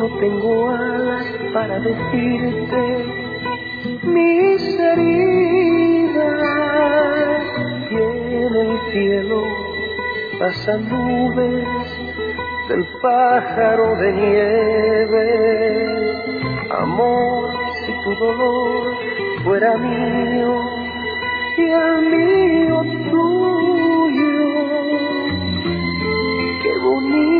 no tengo alas para decirte mis heridas. Y en el cielo pasan nubes del pájaro de nieve. Amor, si tu dolor fuera mío y el mío tuyo, qué bonito